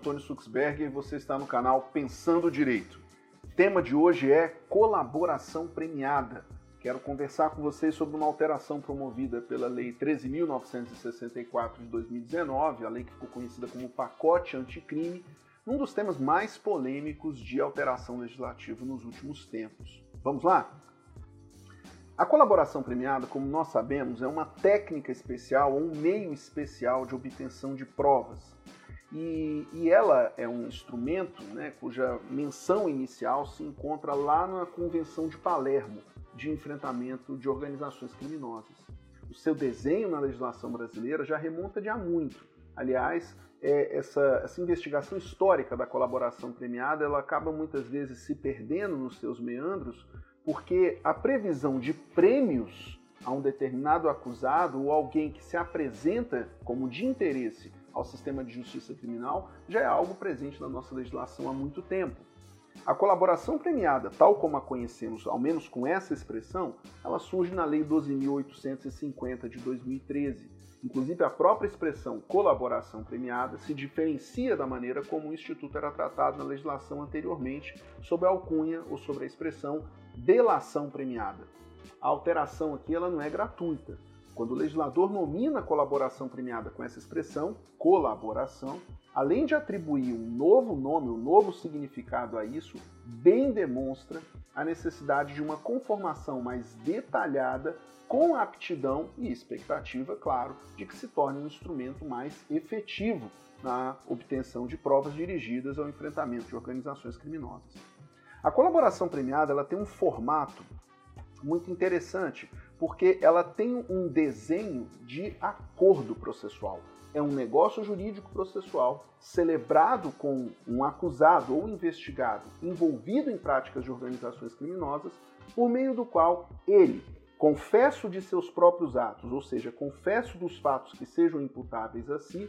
Antônio Suxberger e você está no canal Pensando Direito. O tema de hoje é colaboração premiada. Quero conversar com vocês sobre uma alteração promovida pela Lei 13.964 de 2019, a lei que ficou conhecida como pacote anticrime, um dos temas mais polêmicos de alteração legislativa nos últimos tempos. Vamos lá? A colaboração premiada, como nós sabemos, é uma técnica especial ou um meio especial de obtenção de provas. E, e ela é um instrumento né, cuja menção inicial se encontra lá na Convenção de Palermo de enfrentamento de organizações criminosas. O seu desenho na legislação brasileira já remonta de há muito. Aliás, é, essa, essa, investigação histórica da colaboração premiada ela acaba muitas vezes se perdendo nos seus meandros porque a previsão de prêmios a um determinado acusado ou alguém que se apresenta como de interesse ao sistema de justiça criminal já é algo presente na nossa legislação há muito tempo. A colaboração premiada, tal como a conhecemos, ao menos com essa expressão, ela surge na Lei 12.850 de 2013. Inclusive, a própria expressão colaboração premiada se diferencia da maneira como o Instituto era tratado na legislação anteriormente, sob a alcunha ou sobre a expressão delação premiada. A alteração aqui ela não é gratuita. Quando o legislador nomina a colaboração premiada com essa expressão, colaboração, além de atribuir um novo nome, um novo significado a isso, bem demonstra a necessidade de uma conformação mais detalhada com a aptidão e expectativa, claro, de que se torne um instrumento mais efetivo na obtenção de provas dirigidas ao enfrentamento de organizações criminosas. A colaboração premiada ela tem um formato muito interessante, porque ela tem um desenho de acordo processual. É um negócio jurídico processual celebrado com um acusado ou investigado envolvido em práticas de organizações criminosas, por meio do qual ele, confesso de seus próprios atos, ou seja, confesso dos fatos que sejam imputáveis a si,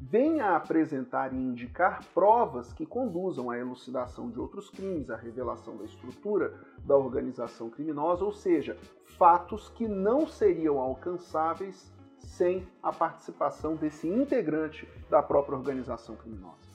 venha a apresentar e indicar provas que conduzam à elucidação de outros crimes, à revelação da estrutura da organização criminosa, ou seja, fatos que não seriam alcançáveis sem a participação desse integrante da própria organização criminosa.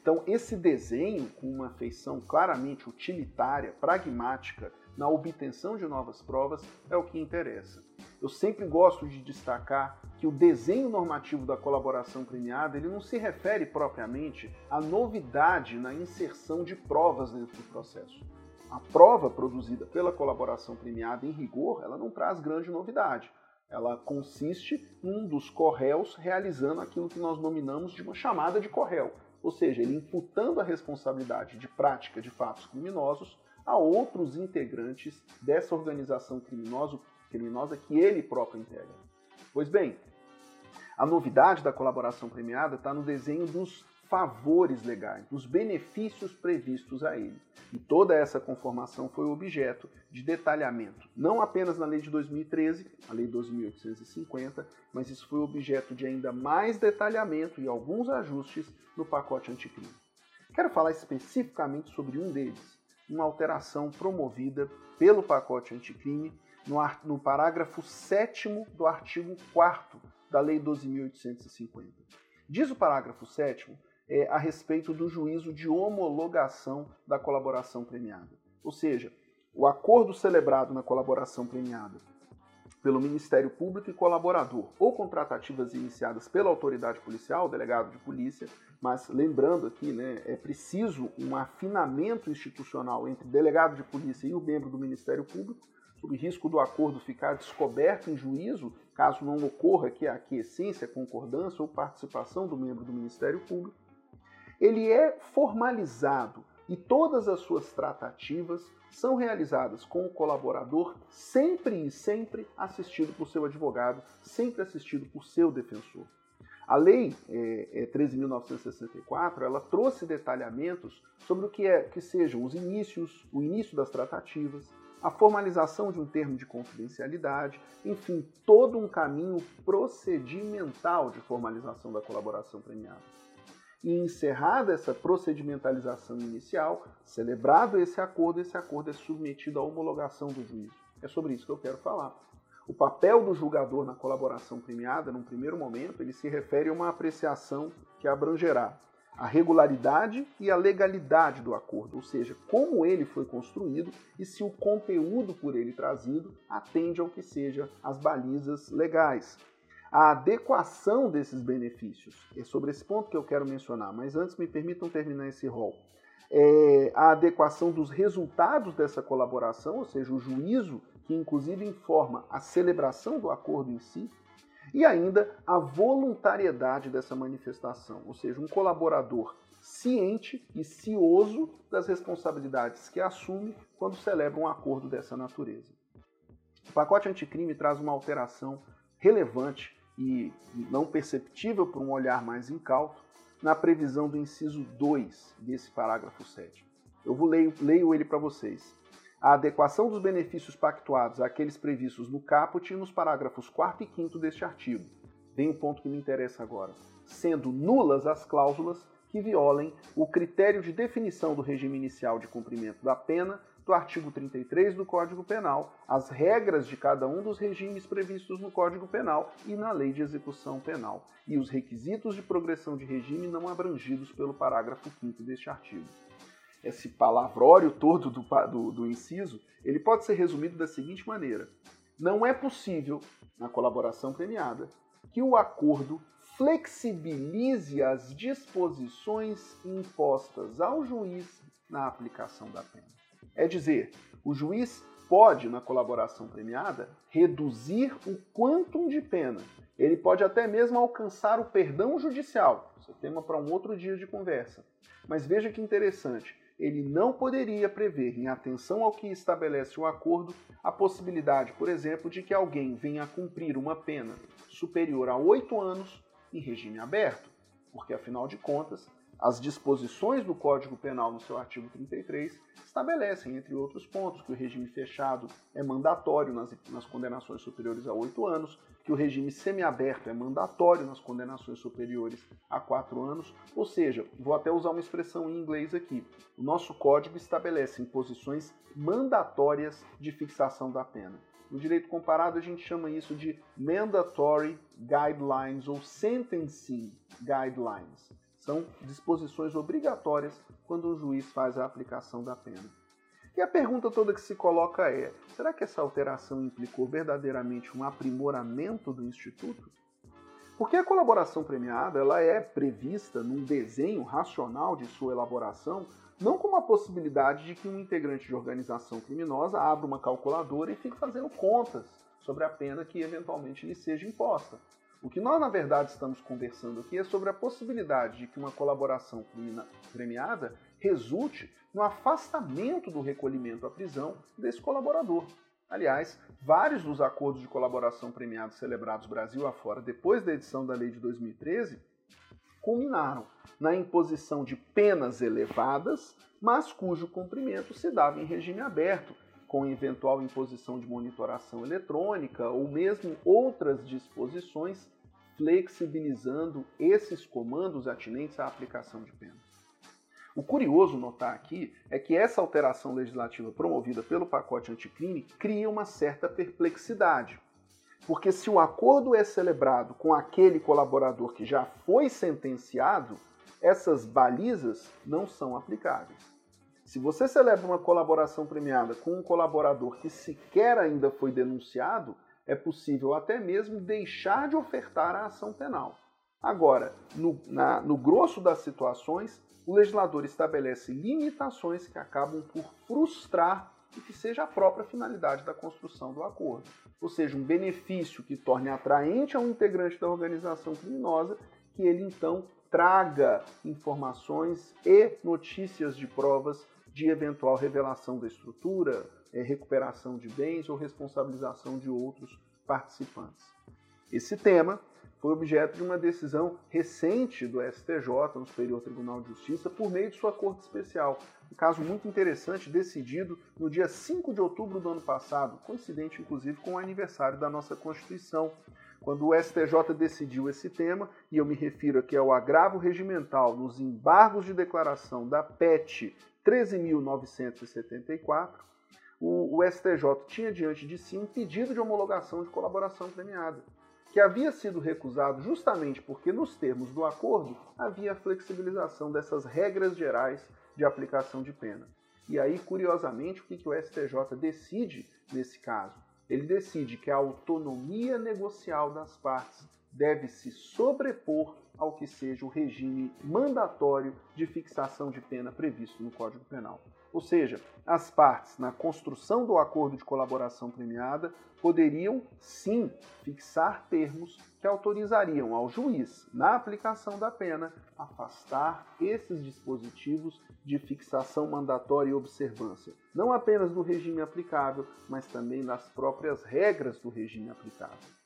Então, esse desenho, com uma feição claramente utilitária, pragmática, na obtenção de novas provas, é o que interessa. Eu sempre gosto de destacar que o desenho normativo da colaboração premiada ele não se refere propriamente à novidade na inserção de provas dentro do processo. A prova produzida pela colaboração premiada, em rigor, ela não traz grande novidade. Ela consiste em um dos corréus realizando aquilo que nós nominamos de uma chamada de corréu, ou seja, ele imputando a responsabilidade de prática de fatos criminosos a outros integrantes dessa organização criminosa, criminosa que ele próprio integra. Pois bem, a novidade da colaboração premiada está no desenho dos favores legais, dos benefícios previstos a ele. E toda essa conformação foi objeto de detalhamento, não apenas na lei de 2013, a lei 2850, mas isso foi objeto de ainda mais detalhamento e alguns ajustes no pacote anticrime. Quero falar especificamente sobre um deles, uma alteração promovida pelo pacote anticrime no, no parágrafo 7 do artigo 4 da Lei 12.850. Diz o parágrafo 7 é, a respeito do juízo de homologação da colaboração premiada. Ou seja, o acordo celebrado na colaboração premiada pelo Ministério Público e colaborador, ou contratativas iniciadas pela autoridade policial, delegado de polícia, mas lembrando aqui, né, é preciso um afinamento institucional entre delegado de polícia e o membro do Ministério Público, sob risco do acordo ficar descoberto em juízo, caso não ocorra que a aquiescência, concordância ou participação do membro do Ministério Público, ele é formalizado e todas as suas tratativas são realizadas com o colaborador sempre e sempre assistido por seu advogado, sempre assistido por seu defensor. A lei é, é 13.964 ela trouxe detalhamentos sobre o que é que sejam os inícios, o início das tratativas, a formalização de um termo de confidencialidade, enfim, todo um caminho procedimental de formalização da colaboração premiada. E encerrada essa procedimentalização inicial, celebrado esse acordo, esse acordo é submetido à homologação do juízo. É sobre isso que eu quero falar. O papel do julgador na colaboração premiada, num primeiro momento, ele se refere a uma apreciação que abrangerá a regularidade e a legalidade do acordo, ou seja, como ele foi construído e se o conteúdo por ele trazido atende ao que seja as balizas legais. A adequação desses benefícios, é sobre esse ponto que eu quero mencionar, mas antes me permitam terminar esse rol. É a adequação dos resultados dessa colaboração, ou seja, o juízo que inclusive informa a celebração do acordo em si, e ainda a voluntariedade dessa manifestação, ou seja, um colaborador ciente e cioso das responsabilidades que assume quando celebra um acordo dessa natureza. O pacote anticrime traz uma alteração relevante e não perceptível por um olhar mais incauto na previsão do inciso 2 desse parágrafo 7. Eu vou leio, leio ele para vocês a adequação dos benefícios pactuados àqueles previstos no caput e nos parágrafos 4 e 5 deste artigo. Vem o ponto que me interessa agora. Sendo nulas as cláusulas que violem o critério de definição do regime inicial de cumprimento da pena do artigo 33 do Código Penal, as regras de cada um dos regimes previstos no Código Penal e na Lei de Execução Penal, e os requisitos de progressão de regime não abrangidos pelo parágrafo 5 deste artigo esse palavrório todo do, do, do inciso, ele pode ser resumido da seguinte maneira: não é possível, na colaboração premiada, que o acordo flexibilize as disposições impostas ao juiz na aplicação da pena. É dizer, o juiz pode, na colaboração premiada, reduzir o quantum de pena. Ele pode até mesmo alcançar o perdão judicial. Isso é tema para um outro dia de conversa. Mas veja que interessante ele não poderia prever, em atenção ao que estabelece o acordo, a possibilidade, por exemplo, de que alguém venha a cumprir uma pena superior a oito anos em regime aberto, porque, afinal de contas, as disposições do Código Penal, no seu artigo 33, estabelecem, entre outros pontos, que o regime fechado é mandatório nas, nas condenações superiores a oito anos, que o regime semiaberto é mandatório nas condenações superiores a quatro anos, ou seja, vou até usar uma expressão em inglês aqui. O nosso código estabelece imposições mandatórias de fixação da pena. No direito comparado, a gente chama isso de mandatory guidelines ou sentencing guidelines. São disposições obrigatórias quando o juiz faz a aplicação da pena. E a pergunta toda que se coloca é: será que essa alteração implicou verdadeiramente um aprimoramento do Instituto? Porque a colaboração premiada ela é prevista num desenho racional de sua elaboração, não como a possibilidade de que um integrante de organização criminosa abra uma calculadora e fique fazendo contas sobre a pena que eventualmente lhe seja imposta. O que nós, na verdade, estamos conversando aqui é sobre a possibilidade de que uma colaboração premiada resulte no afastamento do recolhimento à prisão desse colaborador. Aliás, vários dos acordos de colaboração premiados celebrados Brasil afora depois da edição da lei de 2013 culminaram na imposição de penas elevadas, mas cujo cumprimento se dava em regime aberto, com eventual imposição de monitoração eletrônica ou mesmo outras disposições flexibilizando esses comandos atinentes à aplicação de pena. O curioso notar aqui é que essa alteração legislativa promovida pelo pacote anticrime cria uma certa perplexidade. Porque se o acordo é celebrado com aquele colaborador que já foi sentenciado, essas balizas não são aplicáveis. Se você celebra uma colaboração premiada com um colaborador que sequer ainda foi denunciado, é possível até mesmo deixar de ofertar a ação penal. Agora, no, na, no grosso das situações, o legislador estabelece limitações que acabam por frustrar o que seja a própria finalidade da construção do acordo. Ou seja, um benefício que torne atraente a um integrante da organização criminosa que ele então traga informações e notícias de provas de eventual revelação da estrutura, é, recuperação de bens ou responsabilização de outros participantes. Esse tema foi objeto de uma decisão recente do STJ, no Superior Tribunal de Justiça, por meio de sua corte especial. Um caso muito interessante, decidido no dia 5 de outubro do ano passado, coincidente inclusive com o aniversário da nossa Constituição, quando o STJ decidiu esse tema, e eu me refiro aqui ao agravo regimental nos embargos de declaração da PET 13.974, o, o STJ tinha diante de si um pedido de homologação de colaboração premiada. que havia sido recusado justamente porque, nos termos do acordo, havia a flexibilização dessas regras gerais de aplicação de pena. E aí, curiosamente, o que, que o STJ decide nesse caso? Ele decide que a autonomia negocial das partes deve se sobrepor ao que seja o regime mandatório de fixação de pena previsto no Código Penal. Ou seja, as partes, na construção do acordo de colaboração premiada, poderiam sim fixar termos que autorizariam ao juiz, na aplicação da pena, afastar esses dispositivos de fixação mandatória e observância, não apenas do regime aplicável, mas também das próprias regras do regime aplicável.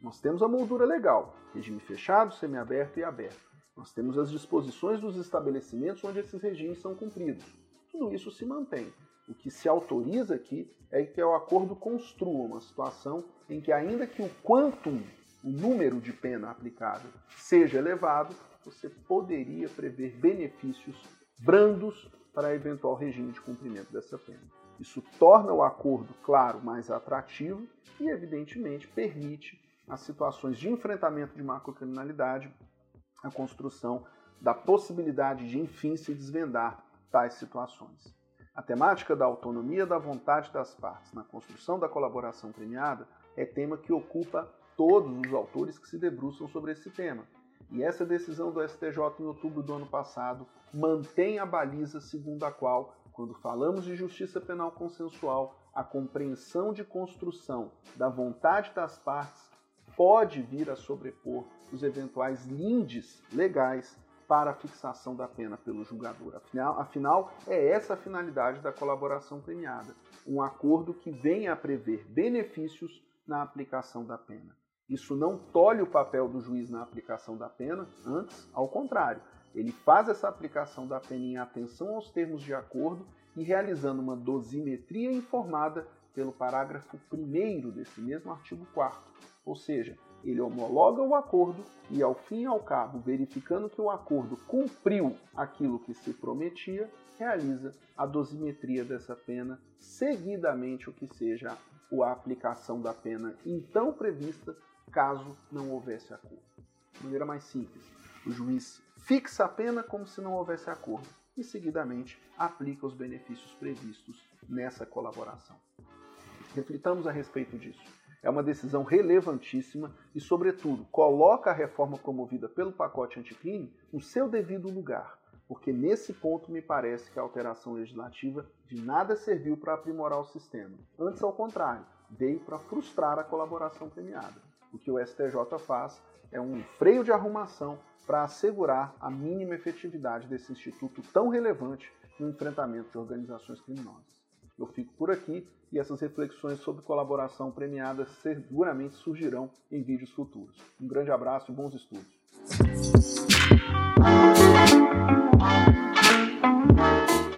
Nós temos a moldura legal, regime fechado, semiaberto e aberto. Nós temos as disposições dos estabelecimentos onde esses regimes são cumpridos. Tudo isso se mantém. O que se autoriza aqui é que o acordo construa uma situação em que, ainda que o quantum, o número de pena aplicável, seja elevado, você poderia prever benefícios brandos para eventual regime de cumprimento dessa pena. Isso torna o acordo, claro, mais atrativo e, evidentemente, permite as situações de enfrentamento de macrocriminalidade a construção da possibilidade de, enfim, se desvendar tais situações. A temática da autonomia da vontade das partes na construção da colaboração premiada é tema que ocupa todos os autores que se debruçam sobre esse tema. E essa decisão do STJ em outubro do ano passado mantém a baliza segundo a qual, quando falamos de justiça penal consensual, a compreensão de construção da vontade das partes pode vir a sobrepor os eventuais lindes legais para a fixação da pena pelo julgador. Afinal, afinal, é essa a finalidade da colaboração premiada, um acordo que venha a prever benefícios na aplicação da pena. Isso não tolhe o papel do juiz na aplicação da pena, antes, ao contrário, ele faz essa aplicação da pena em atenção aos termos de acordo e realizando uma dosimetria informada pelo parágrafo 1 desse mesmo artigo 4 ou seja, ele homologa o acordo e, ao fim e ao cabo, verificando que o acordo cumpriu aquilo que se prometia, realiza a dosimetria dessa pena, seguidamente o que seja a aplicação da pena então prevista, caso não houvesse acordo. De maneira mais simples, o juiz fixa a pena como se não houvesse acordo e, seguidamente, aplica os benefícios previstos nessa colaboração. Reflitamos a respeito disso. É uma decisão relevantíssima e, sobretudo, coloca a reforma promovida pelo pacote anticrime no seu devido lugar, porque nesse ponto me parece que a alteração legislativa de nada serviu para aprimorar o sistema. Antes, ao contrário, veio para frustrar a colaboração premiada. O que o STJ faz é um freio de arrumação para assegurar a mínima efetividade desse instituto tão relevante no enfrentamento de organizações criminosas. Eu fico por aqui e essas reflexões sobre colaboração premiada seguramente surgirão em vídeos futuros. Um grande abraço e bons estudos.